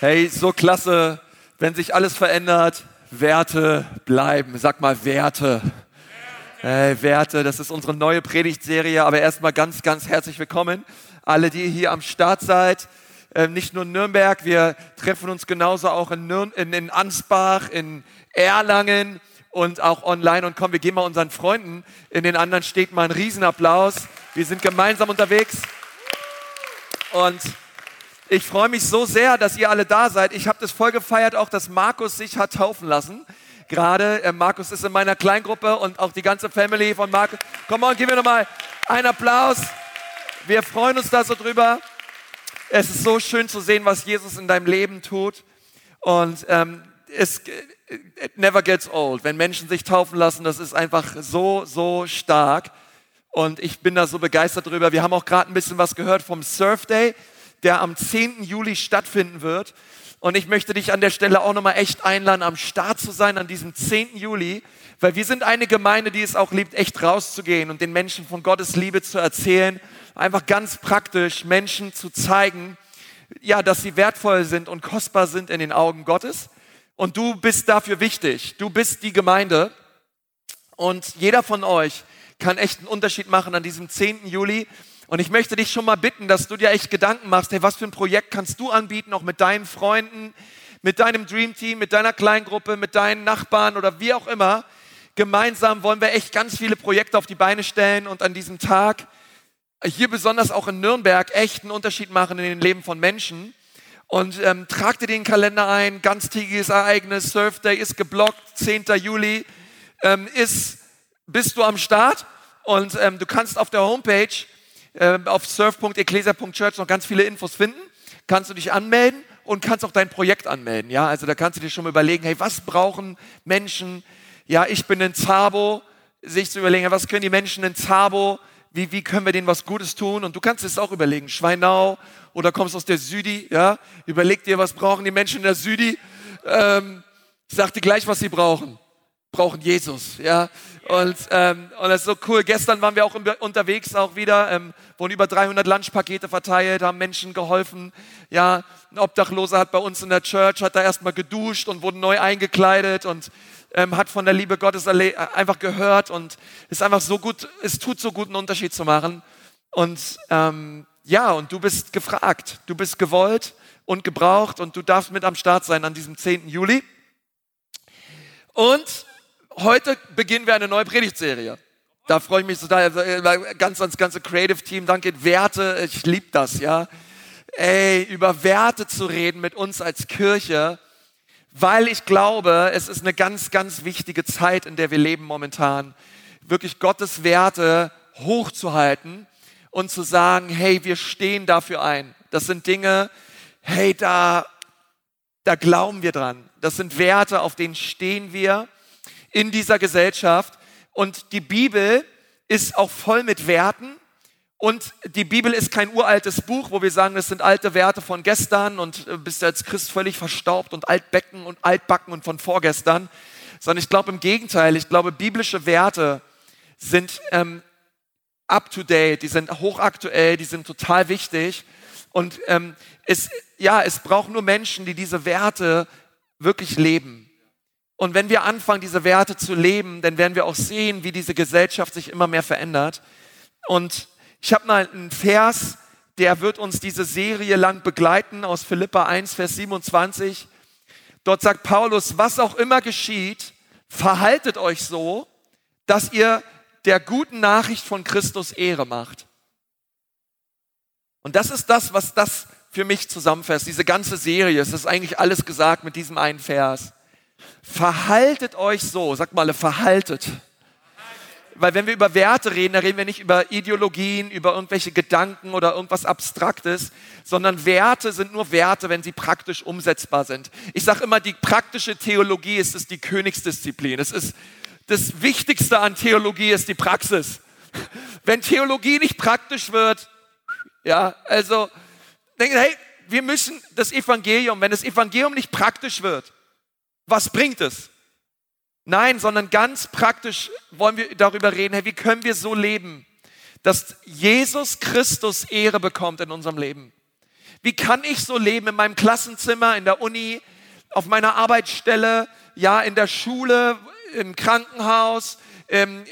Hey, so klasse, wenn sich alles verändert, Werte bleiben. Sag mal Werte. Hey, Werte, das ist unsere neue Predigtserie, aber erstmal ganz, ganz herzlich willkommen. Alle, die hier am Start seid, äh, nicht nur in Nürnberg, wir treffen uns genauso auch in, Nürn in, in Ansbach, in Erlangen und auch online. Und komm, wir geben mal unseren Freunden in den anderen Städten mal einen Riesenapplaus. Wir sind gemeinsam unterwegs. Und ich freue mich so sehr, dass ihr alle da seid. Ich habe das voll gefeiert, auch dass Markus sich hat taufen lassen. Gerade äh, Markus ist in meiner Kleingruppe und auch die ganze Family von Markus. Komm on, gib mir nochmal einen Applaus. Wir freuen uns da so drüber. Es ist so schön zu sehen, was Jesus in deinem Leben tut. Und ähm, es it never gets old. Wenn Menschen sich taufen lassen, das ist einfach so, so stark. Und ich bin da so begeistert drüber. Wir haben auch gerade ein bisschen was gehört vom Surf Day der am 10. Juli stattfinden wird. Und ich möchte dich an der Stelle auch nochmal echt einladen, am Start zu sein an diesem 10. Juli, weil wir sind eine Gemeinde, die es auch liebt, echt rauszugehen und den Menschen von Gottes Liebe zu erzählen. Einfach ganz praktisch Menschen zu zeigen, ja, dass sie wertvoll sind und kostbar sind in den Augen Gottes. Und du bist dafür wichtig. Du bist die Gemeinde. Und jeder von euch kann echt einen Unterschied machen an diesem 10. Juli. Und ich möchte dich schon mal bitten, dass du dir echt Gedanken machst, hey, was für ein Projekt kannst du anbieten, auch mit deinen Freunden, mit deinem Dream Team, mit deiner Kleingruppe, mit deinen Nachbarn oder wie auch immer. Gemeinsam wollen wir echt ganz viele Projekte auf die Beine stellen und an diesem Tag, hier besonders auch in Nürnberg, echt einen Unterschied machen in den Leben von Menschen. Und ähm, trag dir den Kalender ein, ganztägiges Ereignis, Surf Day ist geblockt, 10. Juli ähm, ist, bist du am Start und ähm, du kannst auf der Homepage äh, auf surf.ecclesia.church noch ganz viele Infos finden. Kannst du dich anmelden und kannst auch dein Projekt anmelden. Ja, also da kannst du dir schon mal überlegen, hey, was brauchen Menschen? Ja, ich bin in Zabo, sich zu überlegen, was können die Menschen in Zabo? Wie, wie können wir denen was Gutes tun? Und du kannst es auch überlegen, Schweinau oder kommst aus der Südi, ja? Überleg dir, was brauchen die Menschen in der Südi? Ähm, sag dir gleich, was sie brauchen. Brauchen Jesus, ja? Und, ähm, und das ist so cool. Gestern waren wir auch unterwegs auch wieder, ähm, wurden über 300 Lunchpakete verteilt, haben Menschen geholfen. Ja, ein Obdachloser hat bei uns in der Church, hat da erstmal geduscht und wurde neu eingekleidet und ähm, hat von der Liebe Gottes äh, einfach gehört und ist einfach so gut, es tut so gut einen Unterschied zu machen. Und ähm, ja, und du bist gefragt, du bist gewollt und gebraucht und du darfst mit am Start sein an diesem 10. Juli. Und heute beginnen wir eine neue Predigtserie. Da freue ich mich total. Also, äh, ganz ans ganze Creative Team. Danke, Werte. Ich liebe das, ja. Ey, über Werte zu reden mit uns als Kirche, weil ich glaube, es ist eine ganz, ganz wichtige Zeit, in der wir leben momentan. Wirklich Gottes Werte hochzuhalten und zu sagen, hey, wir stehen dafür ein. Das sind Dinge, hey, da, da glauben wir dran. Das sind Werte, auf denen stehen wir in dieser Gesellschaft. Und die Bibel ist auch voll mit Werten. Und die Bibel ist kein uraltes Buch, wo wir sagen, das sind alte Werte von gestern und äh, bist als Christ völlig verstaubt und altbecken und altbacken und von vorgestern. Sondern ich glaube im Gegenteil, ich glaube, biblische Werte sind ähm, up to date, die sind hochaktuell, die sind total wichtig. Und ähm, es, ja, es braucht nur Menschen, die diese Werte wirklich leben. Und wenn wir anfangen, diese Werte zu leben, dann werden wir auch sehen, wie diese Gesellschaft sich immer mehr verändert. Und ich habe mal einen Vers, der wird uns diese Serie lang begleiten aus Philippa 1, Vers 27. Dort sagt Paulus, was auch immer geschieht, verhaltet euch so, dass ihr der guten Nachricht von Christus Ehre macht. Und das ist das, was das für mich zusammenfasst, diese ganze Serie. Es ist eigentlich alles gesagt mit diesem einen Vers. Verhaltet euch so, sagt mal, verhaltet. Weil wenn wir über Werte reden, da reden wir nicht über Ideologien, über irgendwelche Gedanken oder irgendwas Abstraktes, sondern Werte sind nur Werte, wenn sie praktisch umsetzbar sind. Ich sage immer, die praktische Theologie ist, ist die Königsdisziplin. Es ist das Wichtigste an Theologie ist die Praxis. Wenn Theologie nicht praktisch wird, ja, also denken, hey, wir müssen das Evangelium, wenn das Evangelium nicht praktisch wird, was bringt es? Nein, sondern ganz praktisch wollen wir darüber reden, hey, wie können wir so leben, dass Jesus Christus Ehre bekommt in unserem Leben. Wie kann ich so leben in meinem Klassenzimmer, in der Uni, auf meiner Arbeitsstelle, ja, in der Schule, im Krankenhaus, ähm,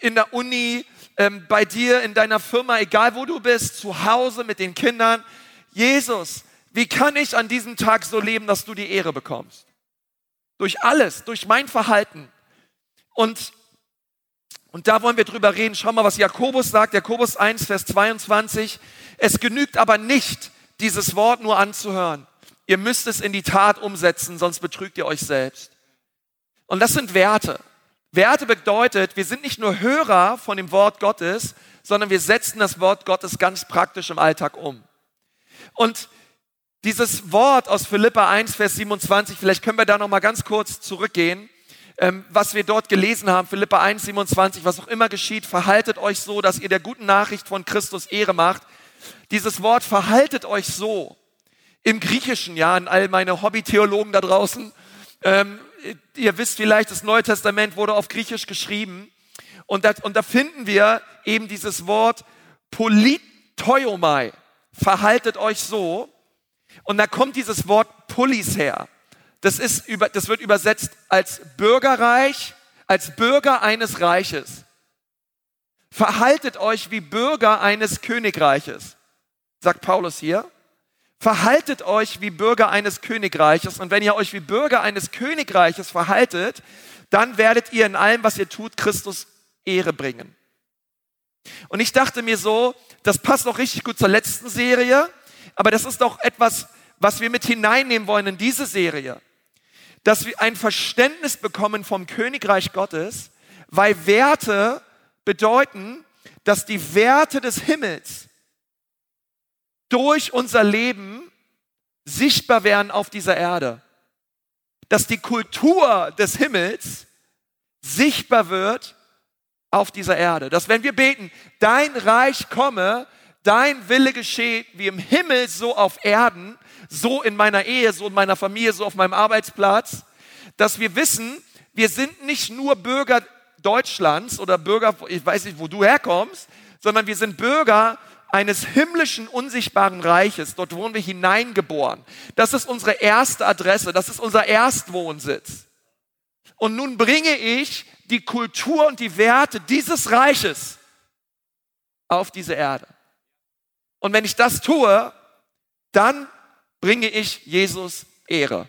in der Uni, ähm, bei dir, in deiner Firma, egal wo du bist, zu Hause mit den Kindern. Jesus, wie kann ich an diesem Tag so leben, dass du die Ehre bekommst? Durch alles, durch mein Verhalten. Und, und da wollen wir drüber reden. Schau mal, was Jakobus sagt. Jakobus 1, Vers 22. Es genügt aber nicht, dieses Wort nur anzuhören. Ihr müsst es in die Tat umsetzen, sonst betrügt ihr euch selbst. Und das sind Werte. Werte bedeutet, wir sind nicht nur Hörer von dem Wort Gottes, sondern wir setzen das Wort Gottes ganz praktisch im Alltag um. Und dieses Wort aus Philippa 1, Vers 27, vielleicht können wir da noch mal ganz kurz zurückgehen, ähm, was wir dort gelesen haben, Philippa 1, 27, was auch immer geschieht, verhaltet euch so, dass ihr der guten Nachricht von Christus Ehre macht. Dieses Wort verhaltet euch so im Griechischen, ja, an all meine Hobby-Theologen da draußen, ähm, ihr wisst vielleicht, das Neue Testament wurde auf Griechisch geschrieben. Und, das, und da finden wir eben dieses Wort politoiomai. Verhaltet euch so. Und da kommt dieses Wort Polis her. Das, ist über, das wird übersetzt als Bürgerreich, als Bürger eines Reiches. Verhaltet euch wie Bürger eines Königreiches, sagt Paulus hier. Verhaltet euch wie Bürger eines Königreiches. Und wenn ihr euch wie Bürger eines Königreiches verhaltet, dann werdet ihr in allem, was ihr tut, Christus Ehre bringen. Und ich dachte mir so, das passt auch richtig gut zur letzten Serie, aber das ist doch etwas, was wir mit hineinnehmen wollen in diese Serie. Dass wir ein Verständnis bekommen vom Königreich Gottes, weil Werte bedeuten, dass die Werte des Himmels durch unser Leben sichtbar werden auf dieser Erde. Dass die Kultur des Himmels sichtbar wird auf dieser Erde. Dass wenn wir beten, dein Reich komme, dein Wille gescheht, wie im Himmel, so auf Erden, so in meiner Ehe, so in meiner Familie, so auf meinem Arbeitsplatz, dass wir wissen, wir sind nicht nur Bürger Deutschlands oder Bürger, ich weiß nicht, wo du herkommst, sondern wir sind Bürger eines himmlischen, unsichtbaren Reiches. Dort wurden wir hineingeboren. Das ist unsere erste Adresse, das ist unser Erstwohnsitz. Und nun bringe ich die Kultur und die Werte dieses Reiches auf diese Erde. Und wenn ich das tue, dann bringe ich Jesus Ehre.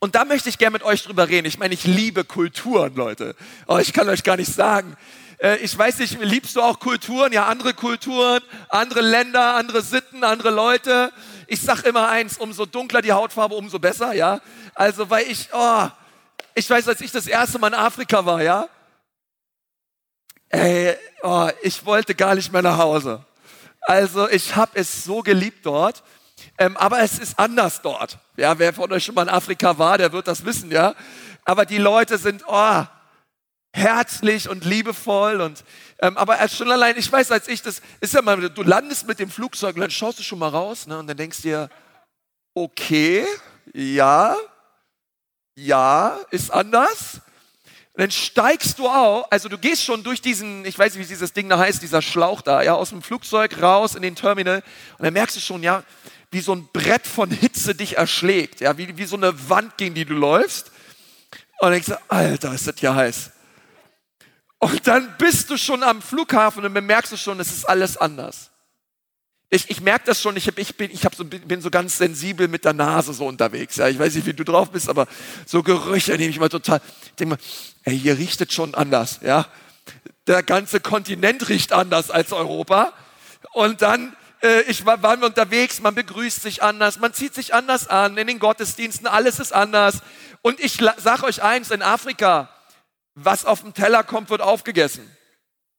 Und da möchte ich gerne mit euch drüber reden. Ich meine, ich liebe Kulturen, Leute. Aber ich kann euch gar nicht sagen, äh, ich weiß nicht, liebst du auch Kulturen? Ja, andere Kulturen, andere Länder, andere Sitten, andere Leute. Ich sag immer eins, umso dunkler die Hautfarbe, umso besser, ja. Also, weil ich, oh, ich weiß, als ich das erste Mal in Afrika war, ja, ey, oh, ich wollte gar nicht mehr nach Hause. Also, ich habe es so geliebt dort. Ähm, aber es ist anders dort. Ja, wer von euch schon mal in Afrika war, der wird das wissen, ja. Aber die Leute sind, oh, herzlich und liebevoll und ähm, aber schon allein, ich weiß, als ich das ist ja mal, du landest mit dem Flugzeug und dann schaust du schon mal raus, ne, und dann denkst dir, okay, ja, ja, ist anders. Und dann steigst du auch, also du gehst schon durch diesen, ich weiß nicht, wie dieses Ding da heißt, dieser Schlauch da, ja, aus dem Flugzeug raus in den Terminal und dann merkst du schon, ja, wie so ein Brett von Hitze dich erschlägt, ja, wie, wie so eine Wand, gegen die du läufst. Und dann denkst du, Alter, ist das ja heiß. Und dann bist du schon am Flughafen und bemerkst du schon, es ist alles anders. Ich, ich merke das schon, ich, hab, ich, bin, ich hab so, bin so ganz sensibel mit der Nase so unterwegs. Ja. Ich weiß nicht, wie du drauf bist, aber so Gerüche nehme ich mal total. Ich denke mal, ey, hier riecht es schon anders. Ja. Der ganze Kontinent riecht anders als Europa. Und dann äh, ich war, waren wir unterwegs, man begrüßt sich anders, man zieht sich anders an, in den Gottesdiensten, alles ist anders. Und ich sage euch eins, in Afrika, was auf dem Teller kommt, wird aufgegessen.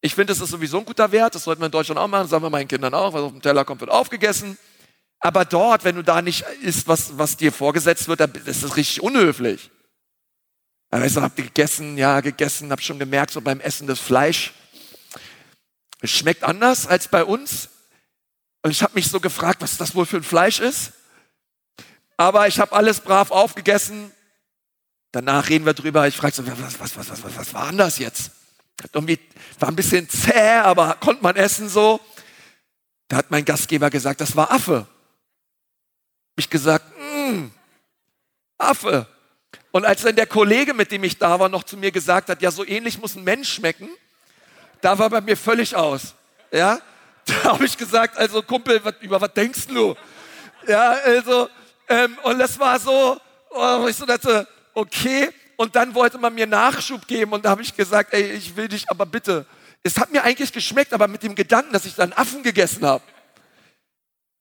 Ich finde, das ist sowieso ein guter Wert, das sollten wir in Deutschland auch machen, das sagen wir meinen Kindern auch, was auf dem Teller kommt, wird aufgegessen. Aber dort, wenn du da nicht isst, was, was dir vorgesetzt wird, das ist richtig unhöflich. Aber ich habt ihr gegessen? Ja, gegessen, hab schon gemerkt, so beim Essen das Fleisch. Es schmeckt anders als bei uns. Und ich habe mich so gefragt, was das wohl für ein Fleisch ist. Aber ich habe alles brav aufgegessen. Danach reden wir drüber. Ich frage so, was, was, was, was, was, was war das jetzt? Irgendwie war ein bisschen zäh, aber konnte man essen so. Da hat mein Gastgeber gesagt, das war Affe. Hab ich gesagt, mm, Affe. Und als dann der Kollege, mit dem ich da war, noch zu mir gesagt hat, ja, so ähnlich muss ein Mensch schmecken, da war bei mir völlig aus. Ja, da habe ich gesagt, also Kumpel, wat, über was denkst du? Ja, also, ähm, und das war so, oh, ich so dachte, okay. Und dann wollte man mir Nachschub geben und da habe ich gesagt, ey, ich will dich aber bitte. Es hat mir eigentlich geschmeckt, aber mit dem Gedanken, dass ich dann Affen gegessen habe.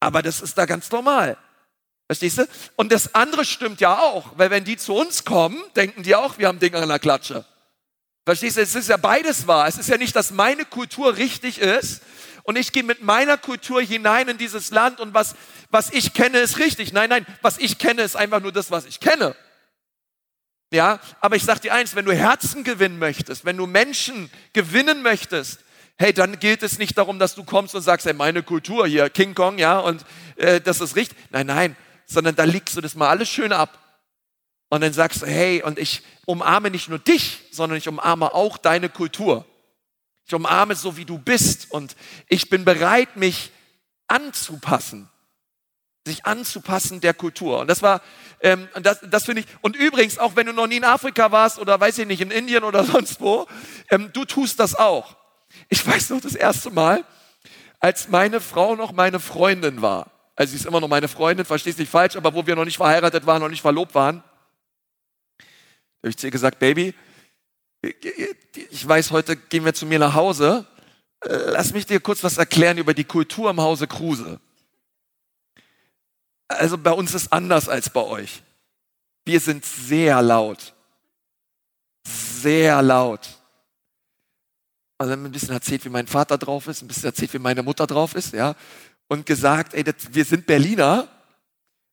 Aber das ist da ganz normal. Verstehst du? Und das andere stimmt ja auch, weil wenn die zu uns kommen, denken die auch, wir haben Dinge an der Klatsche. Verstehst du? Es ist ja beides wahr. Es ist ja nicht, dass meine Kultur richtig ist und ich gehe mit meiner Kultur hinein in dieses Land und was, was ich kenne, ist richtig. Nein, nein, was ich kenne, ist einfach nur das, was ich kenne. Ja, aber ich sag dir eins, wenn du Herzen gewinnen möchtest, wenn du Menschen gewinnen möchtest, hey, dann gilt es nicht darum, dass du kommst und sagst, hey, meine Kultur hier, King Kong, ja, und äh, das ist richtig. Nein, nein, sondern da legst du das mal alles schön ab. Und dann sagst du, hey, und ich umarme nicht nur dich, sondern ich umarme auch deine Kultur. Ich umarme so, wie du bist. Und ich bin bereit, mich anzupassen. Sich anzupassen der Kultur. Und das war, ähm, das, das finde ich, und übrigens, auch wenn du noch nie in Afrika warst oder weiß ich nicht, in Indien oder sonst wo, ähm, du tust das auch. Ich weiß noch das erste Mal, als meine Frau noch meine Freundin war. Also sie ist immer noch meine Freundin, verstehst nicht falsch, aber wo wir noch nicht verheiratet waren, noch nicht verlobt waren, habe ich zu ihr gesagt, Baby, ich weiß, heute gehen wir zu mir nach Hause. Lass mich dir kurz was erklären über die Kultur im Hause Kruse. Also bei uns ist anders als bei euch. Wir sind sehr laut. Sehr laut. Also ein bisschen erzählt, wie mein Vater drauf ist, ein bisschen erzählt, wie meine Mutter drauf ist, ja. Und gesagt, ey, das, wir sind Berliner.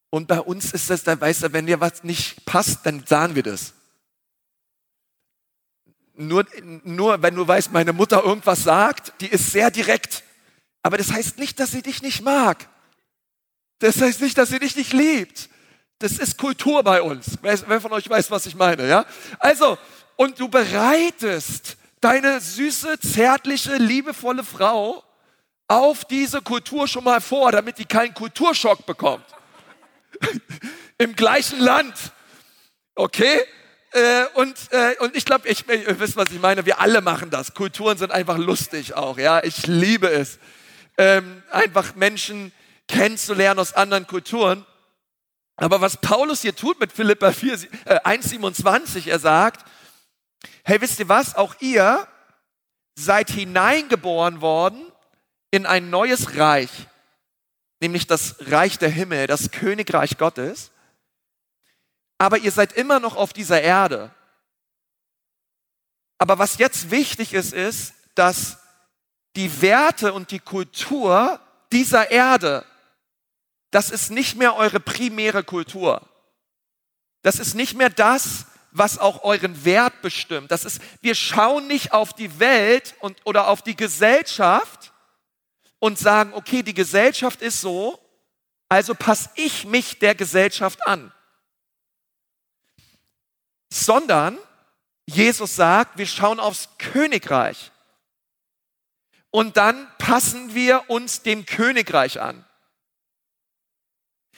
Und bei uns ist das, da weißt du, wenn dir was nicht passt, dann sagen wir das. Nur, nur wenn du weißt, meine Mutter irgendwas sagt, die ist sehr direkt. Aber das heißt nicht, dass sie dich nicht mag. Das heißt nicht, dass sie dich nicht liebt. Das ist Kultur bei uns. Wer von euch weiß, was ich meine, ja? Also, und du bereitest deine süße, zärtliche, liebevolle Frau auf diese Kultur schon mal vor, damit die keinen Kulturschock bekommt. Im gleichen Land. Okay? Äh, und, äh, und ich glaube, ich, ihr wisst, was ich meine, wir alle machen das. Kulturen sind einfach lustig auch, ja. Ich liebe es, ähm, einfach Menschen kennenzulernen aus anderen Kulturen. Aber was Paulus hier tut mit Philippa 4, äh, 1,27, er sagt, hey, wisst ihr was, auch ihr seid hineingeboren worden in ein neues Reich, nämlich das Reich der Himmel, das Königreich Gottes aber ihr seid immer noch auf dieser Erde. Aber was jetzt wichtig ist, ist, dass die Werte und die Kultur dieser Erde, das ist nicht mehr eure primäre Kultur. Das ist nicht mehr das, was auch euren Wert bestimmt. Das ist, wir schauen nicht auf die Welt und, oder auf die Gesellschaft und sagen, okay, die Gesellschaft ist so, also passe ich mich der Gesellschaft an sondern Jesus sagt, wir schauen aufs Königreich und dann passen wir uns dem Königreich an.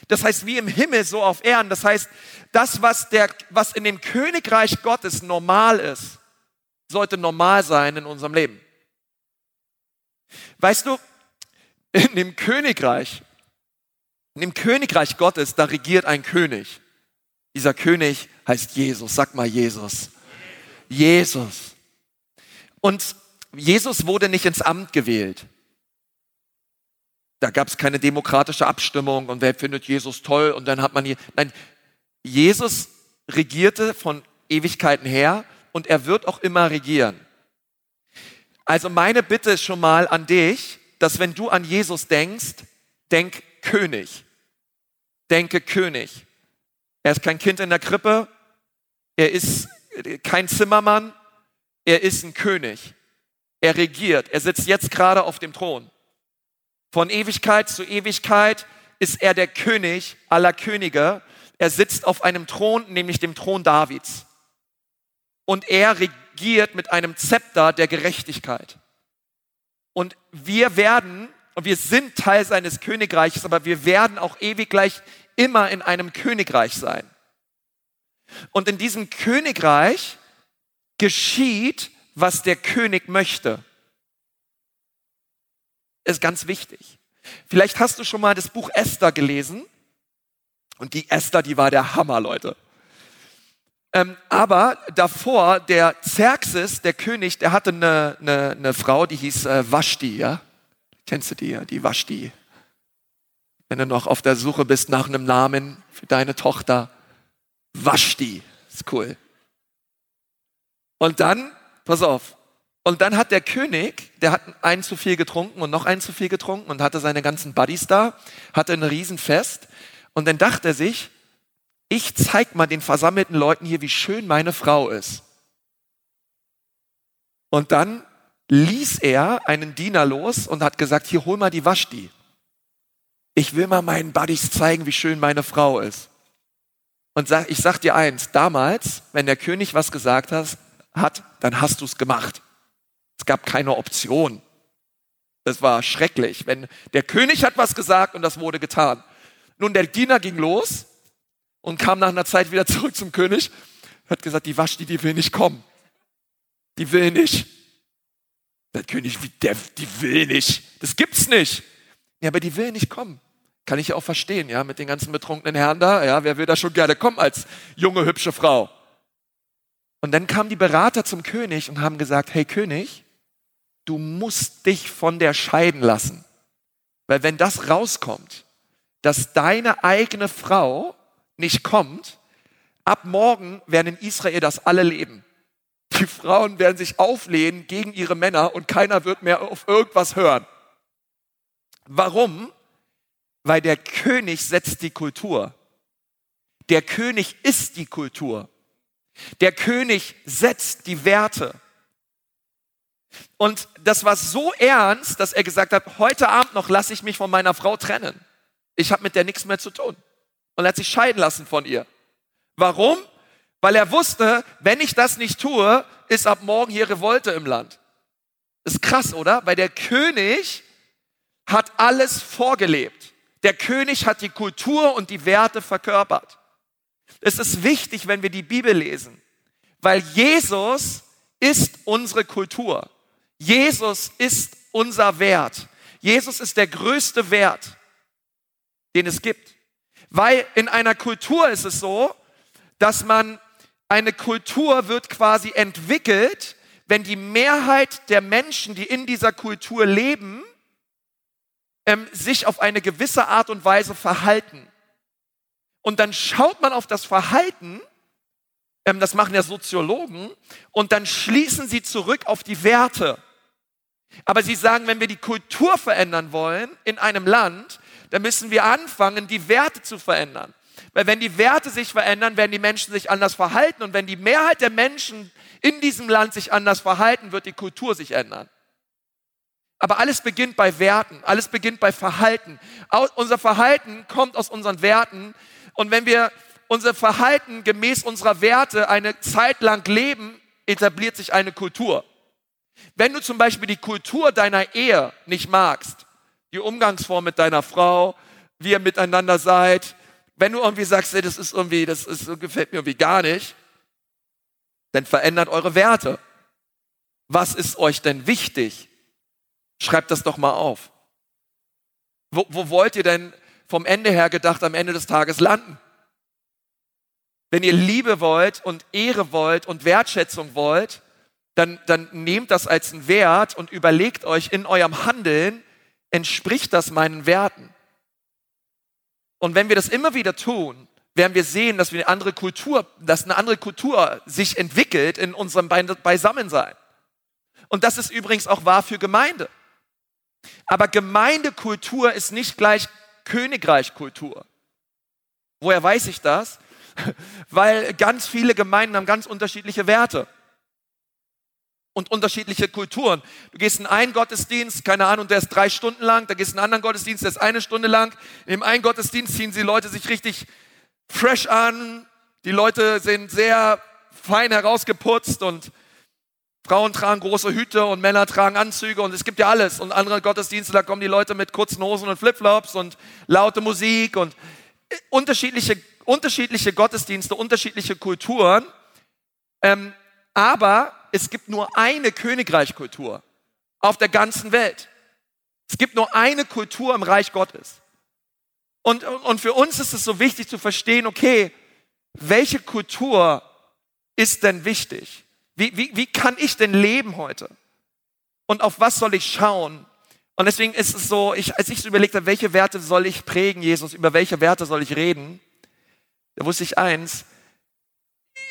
Das heißt, wie im Himmel, so auf Erden. Das heißt, das, was, der, was in dem Königreich Gottes normal ist, sollte normal sein in unserem Leben. Weißt du, in dem Königreich, in dem Königreich Gottes, da regiert ein König. Dieser König heißt Jesus. Sag mal Jesus. Jesus. Und Jesus wurde nicht ins Amt gewählt. Da gab es keine demokratische Abstimmung und wer findet Jesus toll und dann hat man hier. Nein, Jesus regierte von Ewigkeiten her und er wird auch immer regieren. Also meine Bitte ist schon mal an dich, dass wenn du an Jesus denkst, denk König. Denke König. Er ist kein Kind in der Krippe. Er ist kein Zimmermann. Er ist ein König. Er regiert. Er sitzt jetzt gerade auf dem Thron. Von Ewigkeit zu Ewigkeit ist er der König aller Könige. Er sitzt auf einem Thron, nämlich dem Thron Davids. Und er regiert mit einem Zepter der Gerechtigkeit. Und wir werden und wir sind Teil seines Königreiches, aber wir werden auch ewig gleich immer in einem Königreich sein. Und in diesem Königreich geschieht, was der König möchte. Ist ganz wichtig. Vielleicht hast du schon mal das Buch Esther gelesen. Und die Esther, die war der Hammer, Leute. Ähm, aber davor, der Xerxes, der König, der hatte eine, eine, eine Frau, die hieß äh, Vashti, ja? Kennst du die, ja? Die Vashti. Wenn du noch auf der Suche bist nach einem Namen für deine Tochter. Vashti. Ist cool. Und dann, pass auf, und dann hat der König, der hat einen zu viel getrunken und noch einen zu viel getrunken und hatte seine ganzen Buddies da, hatte ein Riesenfest. Und dann dachte er sich, ich zeig mal den versammelten Leuten hier, wie schön meine Frau ist. Und dann ließ er einen Diener los und hat gesagt, hier hol mal die Waschdi. Ich will mal meinen Buddies zeigen, wie schön meine Frau ist. Und ich sag dir eins, damals, wenn der König was gesagt hat dann hast du es gemacht. Es gab keine Option. Das war schrecklich. Wenn der König hat was gesagt und das wurde getan. Nun, der Diener ging los und kam nach einer Zeit wieder zurück zum König, hat gesagt, die Waschti, die will nicht kommen. Die will nicht. Der König, der, die will nicht. Das gibt's nicht. Ja, aber die will nicht kommen. Kann ich auch verstehen, ja, mit den ganzen betrunkenen Herren da. Ja, wer will da schon gerne kommen als junge, hübsche Frau? Und dann kamen die Berater zum König und haben gesagt, hey König, du musst dich von der scheiden lassen. Weil wenn das rauskommt, dass deine eigene Frau nicht kommt, ab morgen werden in Israel das alle leben. Die Frauen werden sich auflehnen gegen ihre Männer und keiner wird mehr auf irgendwas hören. Warum? Weil der König setzt die Kultur. Der König ist die Kultur. Der König setzt die Werte. Und das war so ernst, dass er gesagt hat, heute Abend noch lasse ich mich von meiner Frau trennen. Ich habe mit der nichts mehr zu tun. Und er hat sich scheiden lassen von ihr. Warum? Weil er wusste, wenn ich das nicht tue, ist ab morgen hier Revolte im Land. Ist krass, oder? Weil der König hat alles vorgelebt. Der König hat die Kultur und die Werte verkörpert. Es ist wichtig, wenn wir die Bibel lesen, weil Jesus ist unsere Kultur. Jesus ist unser Wert. Jesus ist der größte Wert, den es gibt. Weil in einer Kultur ist es so, dass man, eine Kultur wird quasi entwickelt, wenn die Mehrheit der Menschen, die in dieser Kultur leben, ähm, sich auf eine gewisse Art und Weise verhalten. Und dann schaut man auf das Verhalten, ähm, das machen ja Soziologen, und dann schließen sie zurück auf die Werte. Aber sie sagen, wenn wir die Kultur verändern wollen in einem Land, dann müssen wir anfangen, die Werte zu verändern. Weil wenn die Werte sich verändern, werden die Menschen sich anders verhalten. Und wenn die Mehrheit der Menschen in diesem Land sich anders verhalten, wird die Kultur sich ändern. Aber alles beginnt bei Werten, alles beginnt bei Verhalten. unser Verhalten kommt aus unseren Werten. Und wenn wir unser Verhalten gemäß unserer Werte eine Zeit lang leben, etabliert sich eine Kultur. Wenn du zum Beispiel die Kultur deiner Ehe nicht magst, die Umgangsform mit deiner Frau, wie ihr miteinander seid, wenn du irgendwie sagst, ey, das ist irgendwie, das ist, gefällt mir irgendwie gar nicht, dann verändert eure Werte. Was ist euch denn wichtig? Schreibt das doch mal auf. Wo, wo wollt ihr denn vom Ende her gedacht am Ende des Tages landen? Wenn ihr Liebe wollt und Ehre wollt und Wertschätzung wollt, dann, dann nehmt das als einen Wert und überlegt euch in eurem Handeln, entspricht das meinen Werten? Und wenn wir das immer wieder tun, werden wir sehen, dass wir eine andere Kultur, dass eine andere Kultur sich entwickelt in unserem Beisammensein. Und das ist übrigens auch wahr für Gemeinde. Aber Gemeindekultur ist nicht gleich Königreichkultur. Woher weiß ich das? Weil ganz viele Gemeinden haben ganz unterschiedliche Werte und unterschiedliche Kulturen. Du gehst in einen Gottesdienst, keine Ahnung, der ist drei Stunden lang, da gehst in einen anderen Gottesdienst, der ist eine Stunde lang. In dem einen Gottesdienst ziehen die Leute sich richtig fresh an, die Leute sind sehr fein herausgeputzt und Frauen tragen große Hüte und Männer tragen Anzüge und es gibt ja alles. Und andere Gottesdienste, da kommen die Leute mit kurzen Hosen und Flipflops und laute Musik und äh, unterschiedliche, unterschiedliche Gottesdienste, unterschiedliche Kulturen. Ähm, aber es gibt nur eine Königreichkultur auf der ganzen Welt. Es gibt nur eine Kultur im Reich Gottes. Und, und für uns ist es so wichtig zu verstehen, okay, welche Kultur ist denn wichtig? Wie, wie, wie kann ich denn leben heute? Und auf was soll ich schauen? Und deswegen ist es so, ich, als ich so überlegt habe, welche Werte soll ich prägen, Jesus, über welche Werte soll ich reden, da wusste ich eins,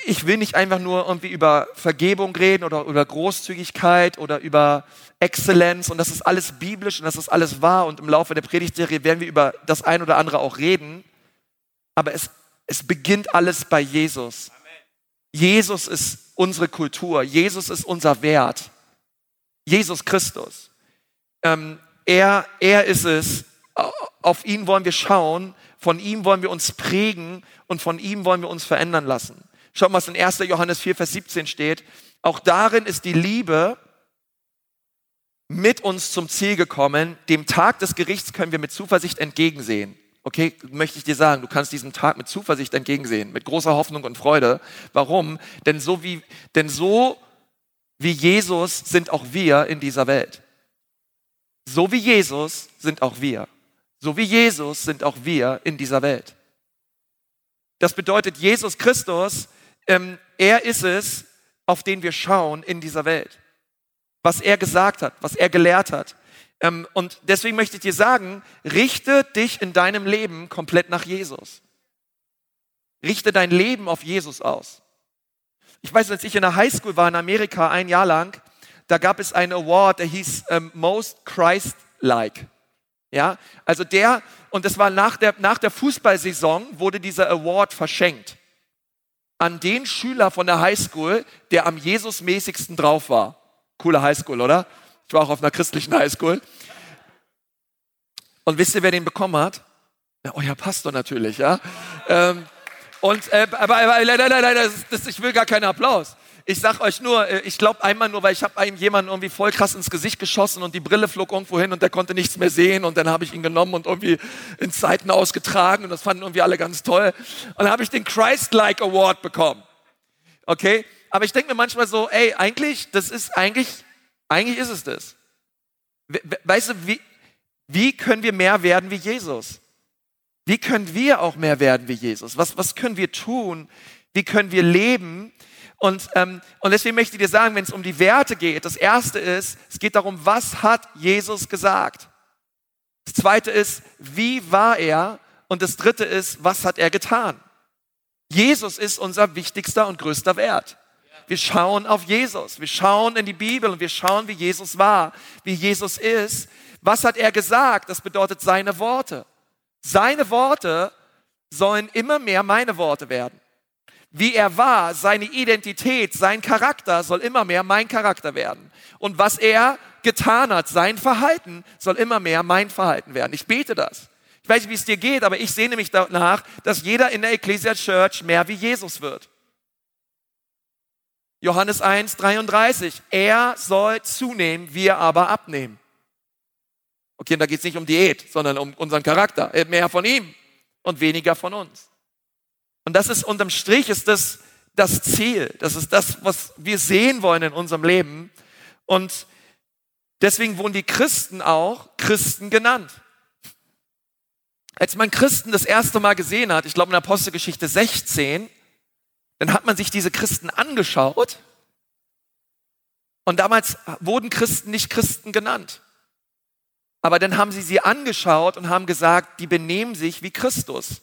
ich will nicht einfach nur irgendwie über Vergebung reden oder über Großzügigkeit oder über Exzellenz und das ist alles biblisch und das ist alles wahr und im Laufe der Predigtserie werden wir über das ein oder andere auch reden, aber es, es beginnt alles bei Jesus. Jesus ist unsere Kultur, Jesus ist unser Wert, Jesus Christus. Ähm, er, er ist es, auf ihn wollen wir schauen, von ihm wollen wir uns prägen und von ihm wollen wir uns verändern lassen. Schaut mal, was in 1. Johannes 4, Vers 17 steht. Auch darin ist die Liebe mit uns zum Ziel gekommen. Dem Tag des Gerichts können wir mit Zuversicht entgegensehen. Okay, möchte ich dir sagen, du kannst diesem Tag mit Zuversicht entgegensehen, mit großer Hoffnung und Freude. Warum? Denn so wie, denn so wie Jesus sind auch wir in dieser Welt. So wie Jesus sind auch wir. So wie Jesus sind auch wir in dieser Welt. Das bedeutet, Jesus Christus ähm, er ist es, auf den wir schauen in dieser Welt. Was er gesagt hat, was er gelehrt hat. Ähm, und deswegen möchte ich dir sagen, richte dich in deinem Leben komplett nach Jesus. Richte dein Leben auf Jesus aus. Ich weiß, als ich in der Highschool war in Amerika ein Jahr lang, da gab es einen Award, der hieß ähm, Most Christ-like. Ja, also der, und das war nach der, nach der Fußballsaison, wurde dieser Award verschenkt an den Schüler von der Highschool, der am Jesusmäßigsten drauf war. Coole Highschool, oder? Ich war auch auf einer christlichen Highschool. Und wisst ihr, wer den bekommen hat? Ja, euer Pastor natürlich, ja. Ähm, und, äh, aber, aber nein, nein, das, das, ich will gar keinen Applaus. Ich sag euch nur, äh, ich glaube einmal nur, weil ich habe einem jemanden irgendwie voll krass ins Gesicht geschossen und die Brille flog irgendwo hin und der konnte nichts mehr sehen und dann habe ich ihn genommen und irgendwie ins Seiten ausgetragen und das fanden irgendwie alle ganz toll. Und dann habe ich den Christ-like Award bekommen. Okay? Aber ich denke mir manchmal so, ey, eigentlich, das ist eigentlich, eigentlich ist es das. Weißt du, wie, wie können wir mehr werden wie Jesus? Wie können wir auch mehr werden wie Jesus? Was, was können wir tun? Wie können wir leben? Und, ähm, und deswegen möchte ich dir sagen, wenn es um die Werte geht, das erste ist, es geht darum, was hat Jesus gesagt? Das zweite ist, wie war er? Und das dritte ist, was hat er getan? Jesus ist unser wichtigster und größter Wert. Wir schauen auf Jesus, wir schauen in die Bibel und wir schauen, wie Jesus war, wie Jesus ist. Was hat er gesagt? Das bedeutet seine Worte. Seine Worte sollen immer mehr meine Worte werden wie er war, seine Identität, sein Charakter soll immer mehr mein Charakter werden. Und was er getan hat, sein Verhalten soll immer mehr mein Verhalten werden. Ich bete das. Ich weiß nicht, wie es dir geht, aber ich sehne mich danach, dass jeder in der Ecclesia Church mehr wie Jesus wird. Johannes 1, 33. Er soll zunehmen, wir aber abnehmen. Okay, und da geht es nicht um Diät, sondern um unseren Charakter. Mehr von ihm und weniger von uns. Und das ist unterm Strich ist das das Ziel. Das ist das, was wir sehen wollen in unserem Leben. Und deswegen wurden die Christen auch Christen genannt. Als man Christen das erste Mal gesehen hat, ich glaube in Apostelgeschichte 16, dann hat man sich diese Christen angeschaut. Und damals wurden Christen nicht Christen genannt. Aber dann haben sie sie angeschaut und haben gesagt, die benehmen sich wie Christus.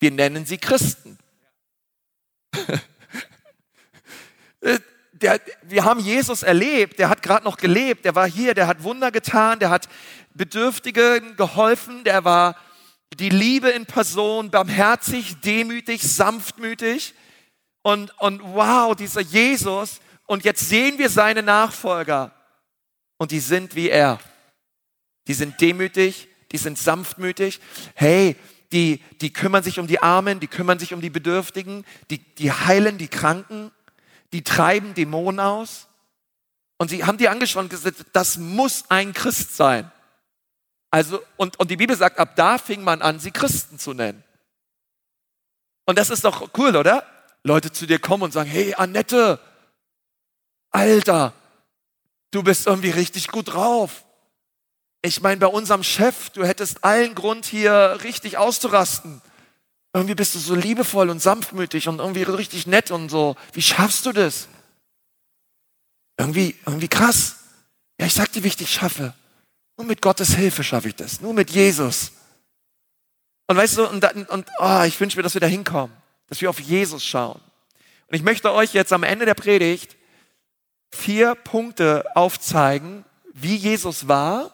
Wir nennen sie Christen. der, wir haben Jesus erlebt, der hat gerade noch gelebt, der war hier, der hat Wunder getan, der hat Bedürftigen geholfen, der war die Liebe in Person, barmherzig, demütig, sanftmütig. Und, und wow, dieser Jesus. Und jetzt sehen wir seine Nachfolger. Und die sind wie er. Die sind demütig, die sind sanftmütig. Hey, die, die kümmern sich um die Armen, die kümmern sich um die Bedürftigen, die, die heilen die Kranken, die treiben Dämonen aus. Und sie haben die angeschaut und gesagt, das muss ein Christ sein. Also, und, und die Bibel sagt, ab da fing man an, sie Christen zu nennen. Und das ist doch cool, oder? Leute zu dir kommen und sagen, hey Annette, Alter, du bist irgendwie richtig gut drauf. Ich meine, bei unserem Chef, du hättest allen Grund hier richtig auszurasten. Irgendwie bist du so liebevoll und sanftmütig und irgendwie richtig nett und so. Wie schaffst du das? Irgendwie, irgendwie krass. Ja, ich sag dir, wie ich dich schaffe. Nur mit Gottes Hilfe schaffe ich das. Nur mit Jesus. Und weißt du, und, und oh, ich wünsche mir, dass wir da hinkommen, dass wir auf Jesus schauen. Und ich möchte euch jetzt am Ende der Predigt vier Punkte aufzeigen, wie Jesus war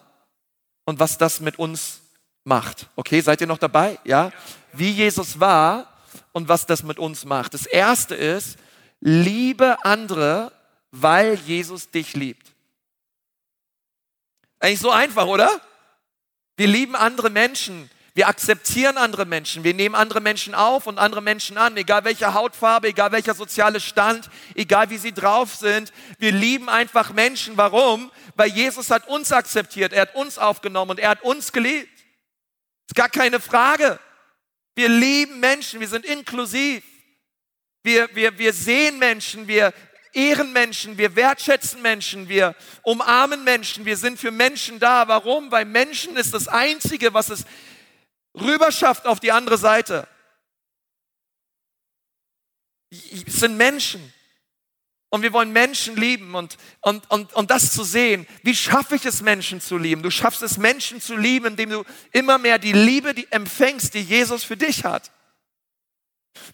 und was das mit uns macht. Okay, seid ihr noch dabei? Ja? Wie Jesus war und was das mit uns macht. Das erste ist, liebe andere, weil Jesus dich liebt. Eigentlich so einfach, oder? Wir lieben andere Menschen, wir akzeptieren andere Menschen, wir nehmen andere Menschen auf und andere Menschen an, egal welche Hautfarbe, egal welcher soziale Stand, egal wie sie drauf sind. Wir lieben einfach Menschen. Warum? Weil Jesus hat uns akzeptiert, er hat uns aufgenommen und er hat uns geliebt. Ist gar keine Frage. Wir lieben Menschen, wir sind inklusiv. Wir, wir, wir sehen Menschen, wir ehren Menschen, wir wertschätzen Menschen, wir umarmen Menschen, wir sind für Menschen da. Warum? Weil Menschen ist das Einzige, was es rüberschafft auf die andere Seite. Es sind Menschen. Und wir wollen Menschen lieben und, und, und, und das zu sehen. Wie schaffe ich es, Menschen zu lieben? Du schaffst es, Menschen zu lieben, indem du immer mehr die Liebe die empfängst, die Jesus für dich hat.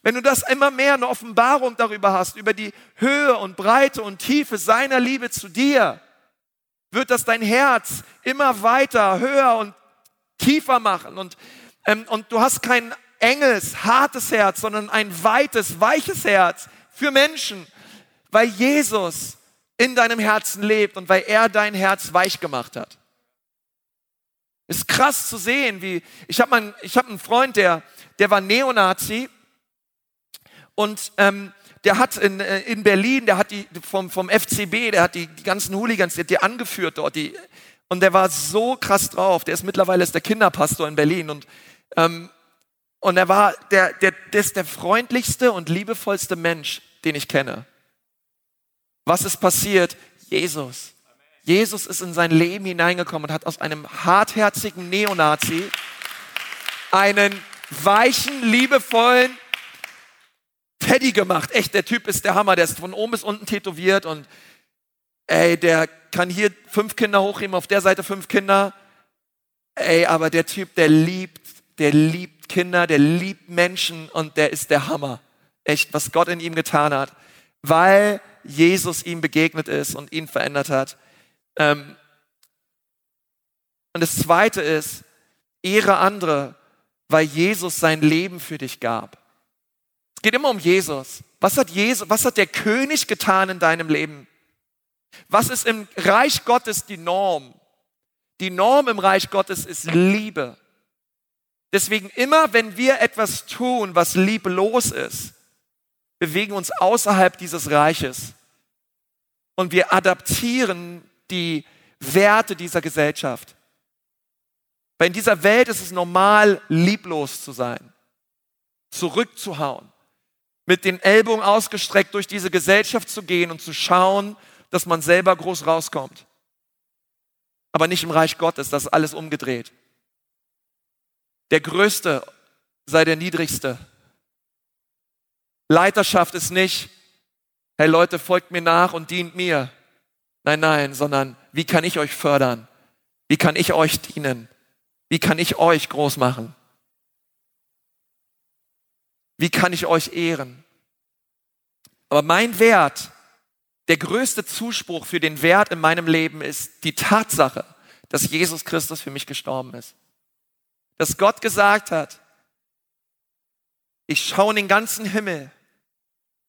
Wenn du das immer mehr eine Offenbarung darüber hast, über die Höhe und Breite und Tiefe seiner Liebe zu dir, wird das dein Herz immer weiter, höher und tiefer machen. Und ähm, und du hast kein enges, hartes Herz, sondern ein weites, weiches Herz für Menschen, weil Jesus in deinem Herzen lebt und weil er dein Herz weich gemacht hat. Ist krass zu sehen, wie ich habe einen, hab einen Freund, der, der war Neonazi und ähm, der hat in, äh, in Berlin, der hat die vom, vom FCB, der hat die, die ganzen Hooligans, der hat die angeführt dort, die, und der war so krass drauf. Der ist mittlerweile ist der Kinderpastor in Berlin und ähm, und er war der, der, der, ist der freundlichste und liebevollste Mensch, den ich kenne. Was ist passiert? Jesus. Jesus ist in sein Leben hineingekommen und hat aus einem hartherzigen Neonazi einen weichen, liebevollen Teddy gemacht. Echt, der Typ ist der Hammer. Der ist von oben bis unten tätowiert und ey, der kann hier fünf Kinder hochheben, auf der Seite fünf Kinder. Ey, aber der Typ, der liebt der liebt Kinder, der liebt Menschen und der ist der Hammer. Echt, was Gott in ihm getan hat, weil Jesus ihm begegnet ist und ihn verändert hat. Ähm, und das Zweite ist, ehre andere, weil Jesus sein Leben für dich gab. Es geht immer um Jesus. Was hat Jesus, was hat der König getan in deinem Leben? Was ist im Reich Gottes die Norm? Die Norm im Reich Gottes ist Liebe. Deswegen immer, wenn wir etwas tun, was lieblos ist, bewegen uns außerhalb dieses Reiches und wir adaptieren die Werte dieser Gesellschaft. Weil in dieser Welt ist es normal, lieblos zu sein, zurückzuhauen, mit den Ellbogen ausgestreckt durch diese Gesellschaft zu gehen und zu schauen, dass man selber groß rauskommt. Aber nicht im Reich Gottes, das ist alles umgedreht. Der Größte sei der Niedrigste. Leiterschaft ist nicht, hey Leute, folgt mir nach und dient mir. Nein, nein, sondern wie kann ich euch fördern? Wie kann ich euch dienen? Wie kann ich euch groß machen? Wie kann ich euch ehren? Aber mein Wert, der größte Zuspruch für den Wert in meinem Leben ist die Tatsache, dass Jesus Christus für mich gestorben ist dass Gott gesagt hat, ich schaue in den ganzen Himmel.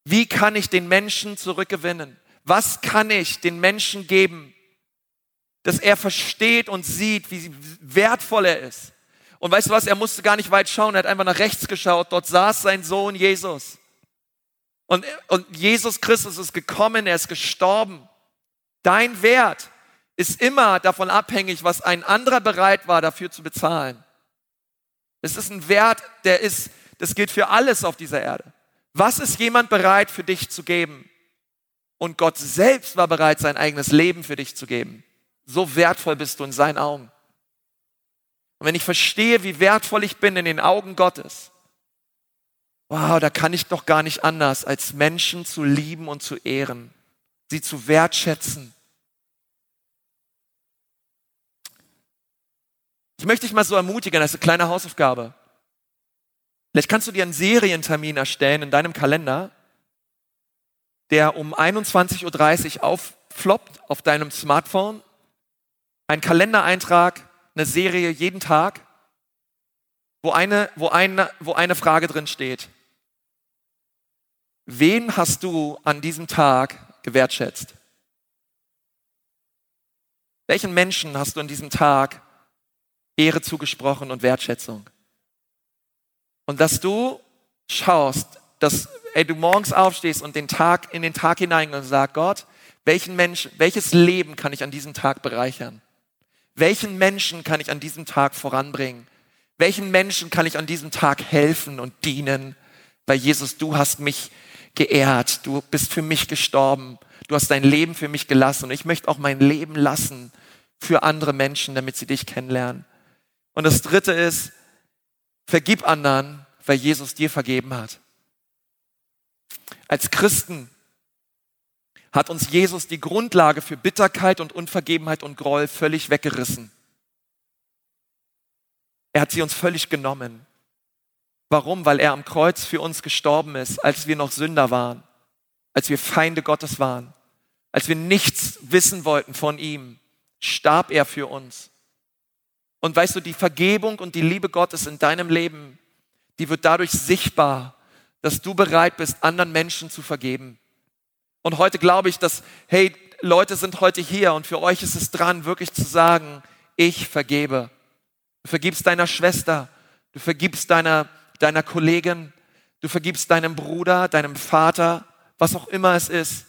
Wie kann ich den Menschen zurückgewinnen? Was kann ich den Menschen geben, dass er versteht und sieht, wie wertvoll er ist? Und weißt du was? Er musste gar nicht weit schauen. Er hat einfach nach rechts geschaut. Dort saß sein Sohn Jesus. Und, und Jesus Christus ist gekommen, er ist gestorben. Dein Wert ist immer davon abhängig, was ein anderer bereit war, dafür zu bezahlen. Es ist ein Wert, der ist, das gilt für alles auf dieser Erde. Was ist jemand bereit für dich zu geben? Und Gott selbst war bereit, sein eigenes Leben für dich zu geben. So wertvoll bist du in seinen Augen. Und wenn ich verstehe, wie wertvoll ich bin in den Augen Gottes, wow, da kann ich doch gar nicht anders, als Menschen zu lieben und zu ehren, sie zu wertschätzen. Ich möchte dich mal so ermutigen, das ist eine kleine Hausaufgabe. Vielleicht kannst du dir einen Serientermin erstellen in deinem Kalender, der um 21.30 Uhr auffloppt auf deinem Smartphone. Ein Kalendereintrag, eine Serie jeden Tag, wo eine, wo eine, wo eine Frage drin steht. Wen hast du an diesem Tag gewertschätzt? Welchen Menschen hast du an diesem Tag Ehre zugesprochen und Wertschätzung? Und dass du schaust, dass ey, du morgens aufstehst und den Tag in den Tag hinein und sagst, Gott, welchen Menschen, welches Leben kann ich an diesem Tag bereichern? Welchen Menschen kann ich an diesem Tag voranbringen? Welchen Menschen kann ich an diesem Tag helfen und dienen? Weil Jesus, du hast mich geehrt, du bist für mich gestorben, du hast dein Leben für mich gelassen und ich möchte auch mein Leben lassen für andere Menschen, damit sie dich kennenlernen. Und das Dritte ist, vergib anderen, weil Jesus dir vergeben hat. Als Christen hat uns Jesus die Grundlage für Bitterkeit und Unvergebenheit und Groll völlig weggerissen. Er hat sie uns völlig genommen. Warum? Weil er am Kreuz für uns gestorben ist, als wir noch Sünder waren, als wir Feinde Gottes waren, als wir nichts wissen wollten von ihm, starb er für uns. Und weißt du, die Vergebung und die Liebe Gottes in deinem Leben, die wird dadurch sichtbar, dass du bereit bist, anderen Menschen zu vergeben. Und heute glaube ich, dass, hey, Leute sind heute hier und für euch ist es dran, wirklich zu sagen, ich vergebe. Du vergibst deiner Schwester, du vergibst deiner, deiner Kollegin, du vergibst deinem Bruder, deinem Vater, was auch immer es ist.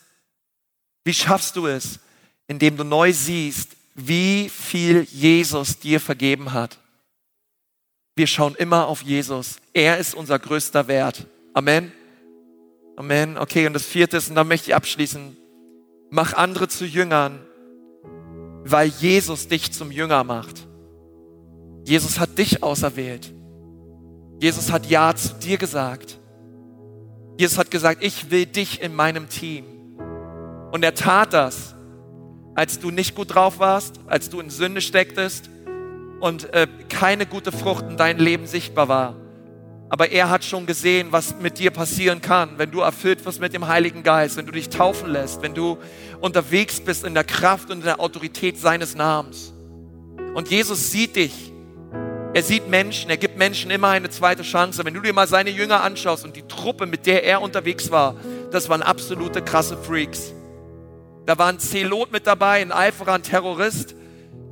Wie schaffst du es? Indem du neu siehst, wie viel Jesus dir vergeben hat. Wir schauen immer auf Jesus. Er ist unser größter Wert. Amen. Amen. Okay, und das vierte ist, und dann möchte ich abschließen, mach andere zu Jüngern, weil Jesus dich zum Jünger macht. Jesus hat dich auserwählt. Jesus hat Ja zu dir gesagt. Jesus hat gesagt, ich will dich in meinem Team. Und er tat das, als du nicht gut drauf warst, als du in Sünde stecktest und äh, keine gute Frucht in deinem Leben sichtbar war. Aber er hat schon gesehen, was mit dir passieren kann, wenn du erfüllt wirst mit dem Heiligen Geist, wenn du dich taufen lässt, wenn du unterwegs bist in der Kraft und in der Autorität seines Namens. Und Jesus sieht dich. Er sieht Menschen, er gibt Menschen immer eine zweite Chance. Wenn du dir mal seine Jünger anschaust und die Truppe, mit der er unterwegs war, das waren absolute krasse Freaks. Da war ein Zelot mit dabei, ein Eiferer, ein Terrorist.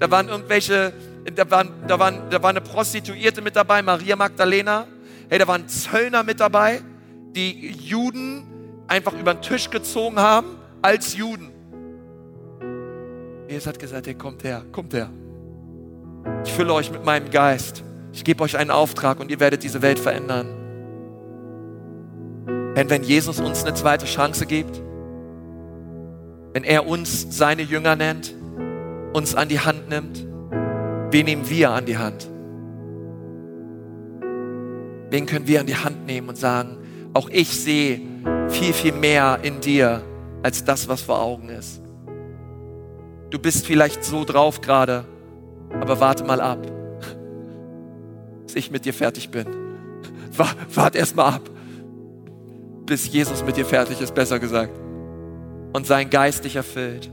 Da waren irgendwelche, da, waren, da, waren, da war eine Prostituierte mit dabei, Maria Magdalena. Hey, da waren Zöllner mit dabei, die Juden einfach über den Tisch gezogen haben als Juden. Jesus hat gesagt, hey, kommt her, kommt her. Ich fülle euch mit meinem Geist. Ich gebe euch einen Auftrag und ihr werdet diese Welt verändern. Denn wenn Jesus uns eine zweite Chance gibt, wenn er uns seine Jünger nennt, uns an die Hand nimmt, wen nehmen wir an die Hand? Wen können wir an die Hand nehmen und sagen, auch ich sehe viel, viel mehr in dir als das, was vor Augen ist. Du bist vielleicht so drauf gerade, aber warte mal ab, bis ich mit dir fertig bin. Warte erst mal ab, bis Jesus mit dir fertig ist, besser gesagt. Und sein Geist dich erfüllt.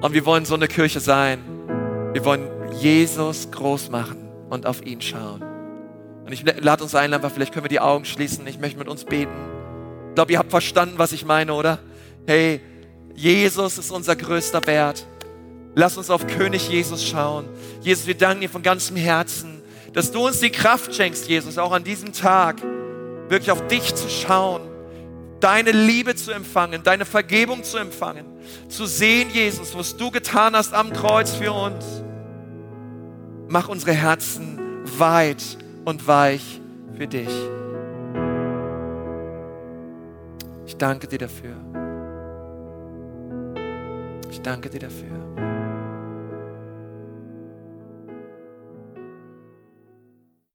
Und wir wollen so eine Kirche sein. Wir wollen Jesus groß machen und auf ihn schauen. Und ich lade uns ein, einfach, vielleicht können wir die Augen schließen. Ich möchte mit uns beten. Ich glaube, ihr habt verstanden, was ich meine, oder? Hey, Jesus ist unser größter Wert. Lass uns auf König Jesus schauen. Jesus, wir danken dir von ganzem Herzen, dass du uns die Kraft schenkst, Jesus, auch an diesem Tag wirklich auf dich zu schauen, deine Liebe zu empfangen, deine Vergebung zu empfangen, zu sehen, Jesus, was du getan hast am Kreuz für uns. Mach unsere Herzen weit und weich für dich. Ich danke dir dafür. Ich danke dir dafür.